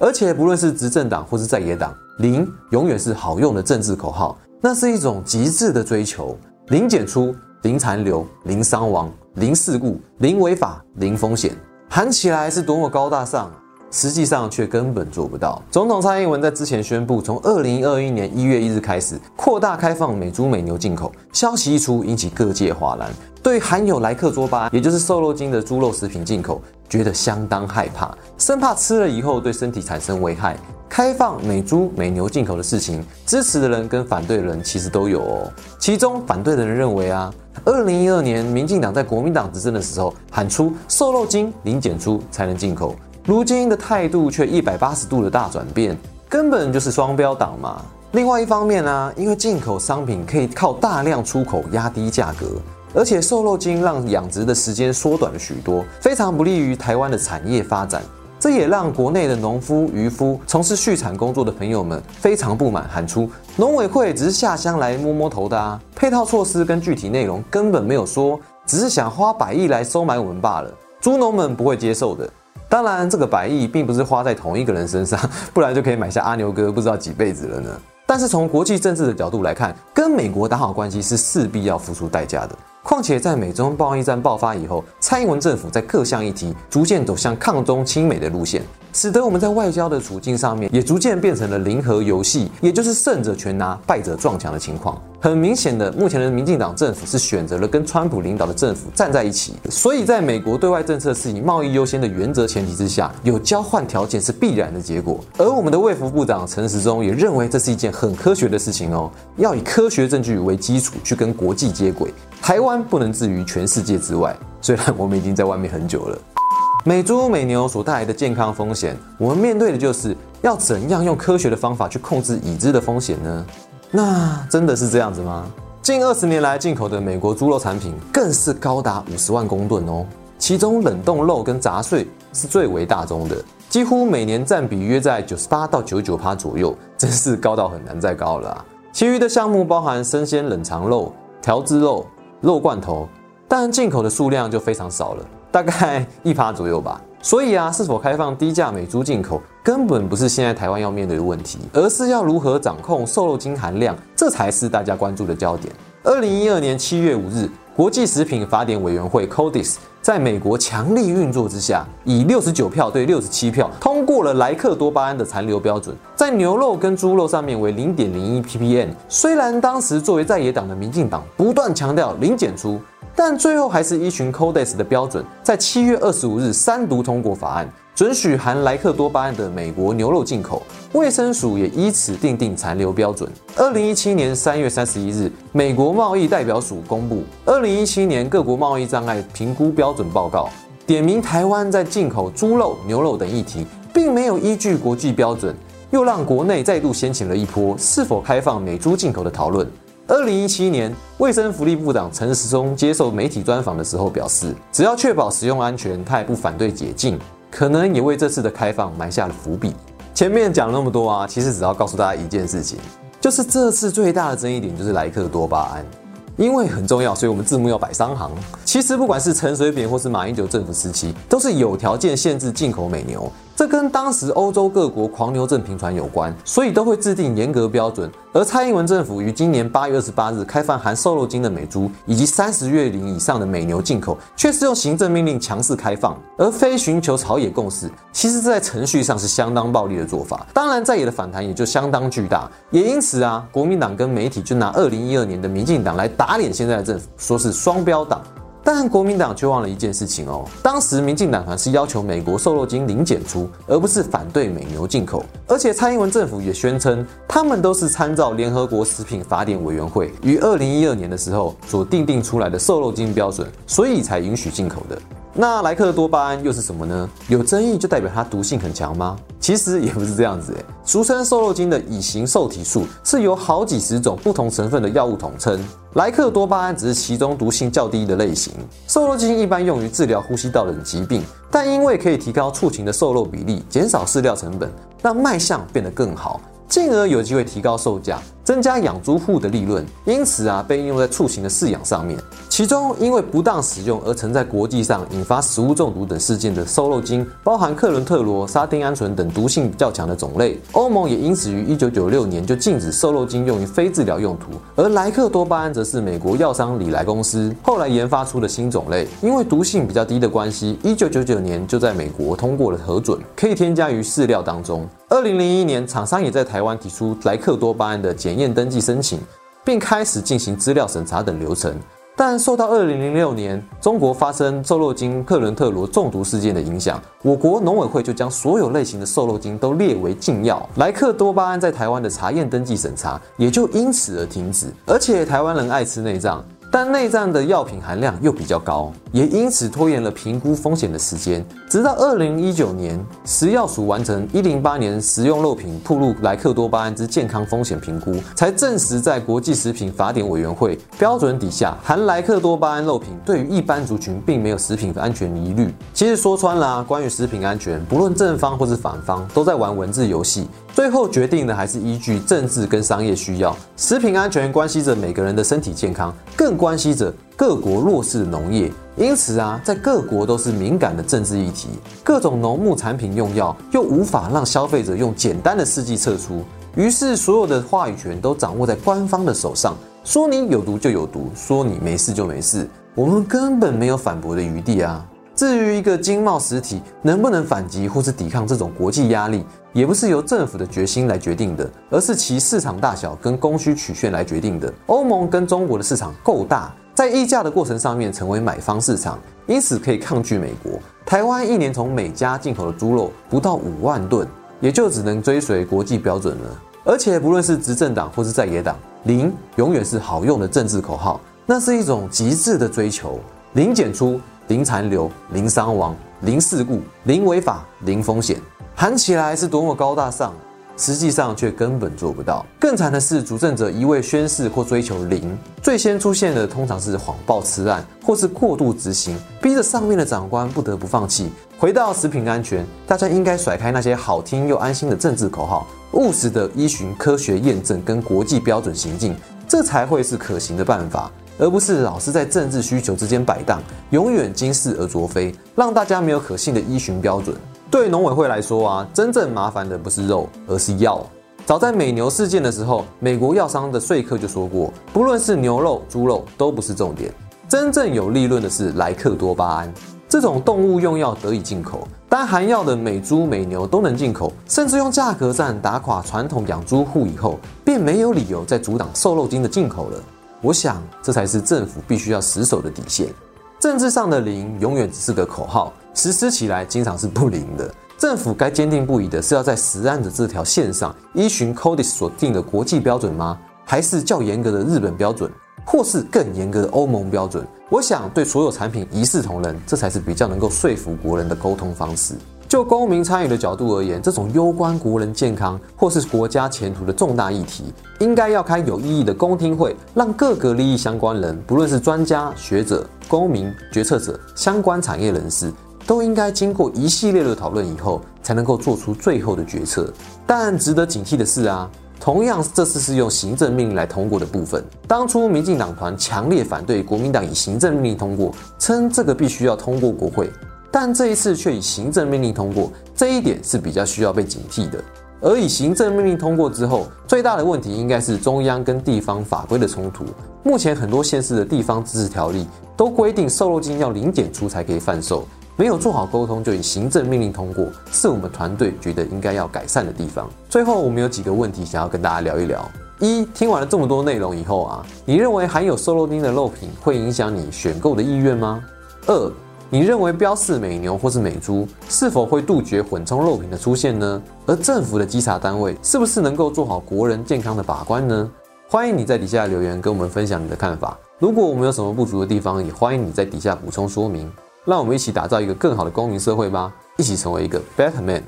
而且不论是执政党或是在野党，零永远是好用的政治口号，那是一种极致的追求。零检出、零残留、零伤亡、零事故、零违法、零风险，喊起来是多么高大上，实际上却根本做不到。总统蔡英文在之前宣布，从二零二一年一月一日开始扩大开放美猪美牛进口，消息一出，引起各界哗然。对含有莱克多巴，也就是瘦肉精的猪肉食品进口，觉得相当害怕，生怕吃了以后对身体产生危害。开放美猪美牛进口的事情，支持的人跟反对的人其实都有哦。其中反对的人认为啊，二零一二年民进党在国民党执政的时候喊出瘦肉精零检出才能进口，如今的态度却一百八十度的大转变，根本就是双标党嘛。另外一方面呢，因为进口商品可以靠大量出口压低价格。而且瘦肉精让养殖的时间缩短了许多，非常不利于台湾的产业发展。这也让国内的农夫、渔夫、从事畜产工作的朋友们非常不满，喊出农委会只是下乡来摸摸头的啊，配套措施跟具体内容根本没有说，只是想花百亿来收买我们罢了。猪农们不会接受的。当然，这个百亿并不是花在同一个人身上，不然就可以买下阿牛哥不知道几辈子了呢。但是从国际政治的角度来看，跟美国打好关系是势必要付出代价的。况且在美中贸易战爆发以后，蔡英文政府在各项议题逐渐走向抗中亲美的路线，使得我们在外交的处境上面也逐渐变成了零和游戏，也就是胜者全拿，败者撞墙的情况。很明显的，目前的民进党政府是选择了跟川普领导的政府站在一起，所以在美国对外政策是以贸易优先的原则前提之下，有交换条件是必然的结果。而我们的卫福部长陈时中也认为这是一件很科学的事情哦，要以科学证据为基础去跟国际接轨。台湾不能置于全世界之外，虽然我们已经在外面很久了。美猪美牛所带来的健康风险，我们面对的就是要怎样用科学的方法去控制已知的风险呢？那真的是这样子吗？近二十年来进口的美国猪肉产品更是高达五十万公吨哦，其中冷冻肉跟杂碎是最为大宗的，几乎每年占比约在九十八到九十九趴左右，真是高到很难再高了。其余的项目包含生鲜冷藏肉、调制肉。肉罐头，但进口的数量就非常少了，大概一趴左右吧。所以啊，是否开放低价美猪进口，根本不是现在台湾要面对的问题，而是要如何掌控瘦肉精含量，这才是大家关注的焦点。二零一二年七月五日，国际食品法典委员会 （CODIS） 在美国强力运作之下，以六十九票对六十七票通过了莱克多巴胺的残留标准，在牛肉跟猪肉上面为零点零一 ppm。虽然当时作为在野党的民进党不断强调零检出，但最后还是依循 codes 的标准，在七月二十五日三读通过法案。准许含莱克多巴胺的美国牛肉进口，卫生署也依此定定残留标准。二零一七年三月三十一日，美国贸易代表署公布《二零一七年各国贸易障碍评估标准报告》，点名台湾在进口猪肉、牛肉等议题，并没有依据国际标准，又让国内再度掀起了一波是否开放美猪进口的讨论。二零一七年，卫生福利部长陈时中接受媒体专访的时候表示，只要确保使用安全，他也不反对解禁。可能也为这次的开放埋下了伏笔。前面讲了那么多啊，其实只要告诉大家一件事情，就是这次最大的争议点就是莱克多巴胺，因为很重要，所以我们字幕要摆商行。其实不管是陈水扁或是马英九政府时期，都是有条件限制进口美牛。这跟当时欧洲各国狂牛症频传有关，所以都会制定严格标准。而蔡英文政府于今年八月二十八日开放含瘦肉精的美猪以及三十月龄以上的美牛进口，却是用行政命令强势开放，而非寻求朝野共识。其实这在程序上是相当暴力的做法，当然在野的反弹也就相当巨大。也因此啊，国民党跟媒体就拿二零一二年的民进党来打脸现在的政府，说是双标党。但国民党却忘了一件事情哦，当时民进党团是要求美国瘦肉精零检出，而不是反对美牛进口。而且蔡英文政府也宣称，他们都是参照联合国食品法典委员会于二零一二年的时候所定定出来的瘦肉精标准，所以才允许进口的。那莱克多巴胺又是什么呢？有争议就代表它毒性很强吗？其实也不是这样子诶，俗称瘦肉精的乙型受体素是由好几十种不同成分的药物统称，莱克多巴胺只是其中毒性较低的类型。瘦肉精一般用于治疗呼吸道等疾病，但因为可以提高畜禽的瘦肉比例，减少饲料成本，让卖相变得更好，进而有机会提高售价，增加养猪户的利润，因此啊，被应用在畜禽的饲养上面。其中，因为不当使用而曾在国际上引发食物中毒等事件的瘦肉精，包含克伦特罗、沙丁胺醇等毒性较强的种类，欧盟也因此于一九九六年就禁止瘦肉精用于非治疗用途。而莱克多巴胺则是美国药商李来公司后来研发出的新种类，因为毒性比较低的关系，一九九九年就在美国通过了核准，可以添加于饲料当中。二零零一年，厂商也在台湾提出莱克多巴胺的检检验登记申请，并开始进行资料审查等流程。但受到二零零六年中国发生瘦肉精克伦特罗中毒事件的影响，我国农委会就将所有类型的瘦肉精都列为禁药。莱克多巴胺在台湾的查验登记审查也就因此而停止。而且台湾人爱吃内脏。但内脏的药品含量又比较高，也因此拖延了评估风险的时间。直到二零一九年，食药署完成一零八年食用肉品铺露莱克多巴胺之健康风险评估，才证实在国际食品法典委员会标准底下，含莱克多巴胺肉品对于一般族群并没有食品安全疑虑。其实说穿了，关于食品安全，不论正方或是反方，都在玩文字游戏。最后决定的还是依据政治跟商业需要。食品安全关系着每个人的身体健康，更关系着各国弱势的农业。因此啊，在各国都是敏感的政治议题。各种农牧产品用药又无法让消费者用简单的试剂测出，于是所有的话语权都掌握在官方的手上。说你有毒就有毒，说你没事就没事，我们根本没有反驳的余地啊。至于一个经贸实体能不能反击或是抵抗这种国际压力，也不是由政府的决心来决定的，而是其市场大小跟供需曲线来决定的。欧盟跟中国的市场够大，在议价的过程上面成为买方市场，因此可以抗拒美国。台湾一年从美加进口的猪肉不到五万吨，也就只能追随国际标准了。而且不论是执政党或是在野党，零永远是好用的政治口号，那是一种极致的追求，零检出。零残留、零伤亡、零事故、零违法、零风险，喊起来是多么高大上，实际上却根本做不到。更惨的是，主政者一味宣誓或追求零，最先出现的通常是谎报此案，或是过度执行，逼着上面的长官不得不放弃。回到食品安全，大家应该甩开那些好听又安心的政治口号，务实的依循科学验证跟国际标准行进，这才会是可行的办法。而不是老是在政治需求之间摆荡，永远惊世而卓非，让大家没有可信的依循标准。对农委会来说啊，真正麻烦的不是肉，而是药。早在美牛事件的时候，美国药商的说客就说过，不论是牛肉、猪肉都不是重点，真正有利润的是莱克多巴胺这种动物用药得以进口。当含药的美猪、美牛都能进口，甚至用价格战打垮传统养猪户以后，便没有理由再阻挡瘦肉精的进口了。我想，这才是政府必须要死守的底线。政治上的零永远只是个口号，实施起来经常是不灵的。政府该坚定不移的是要在实案的这条线上依循 CODIS 所定的国际标准吗？还是较严格的日本标准，或是更严格的欧盟标准？我想，对所有产品一视同仁，这才是比较能够说服国人的沟通方式。就公民参与的角度而言，这种攸关国人健康或是国家前途的重大议题，应该要开有意义的公听会，让各个利益相关人，不论是专家学者、公民、决策者、相关产业人士，都应该经过一系列的讨论以后，才能够做出最后的决策。但值得警惕的是啊，同样这次是用行政命令来通过的部分，当初民进党团强烈反对国民党以行政命令通过，称这个必须要通过国会。但这一次却以行政命令通过，这一点是比较需要被警惕的。而以行政命令通过之后，最大的问题应该是中央跟地方法规的冲突。目前很多县市的地方自治条例都规定瘦肉精要零检出才可以贩售，没有做好沟通就以行政命令通过，是我们团队觉得应该要改善的地方。最后，我们有几个问题想要跟大家聊一聊：一，听完了这么多内容以后啊，你认为含有瘦肉精的肉品会影响你选购的意愿吗？二。你认为标示美牛或是美猪是否会杜绝混充肉品的出现呢？而政府的稽查单位是不是能够做好国人健康的把关呢？欢迎你在底下留言跟我们分享你的看法。如果我们有什么不足的地方，也欢迎你在底下补充说明。让我们一起打造一个更好的公民社会吧，一起成为一个 better man。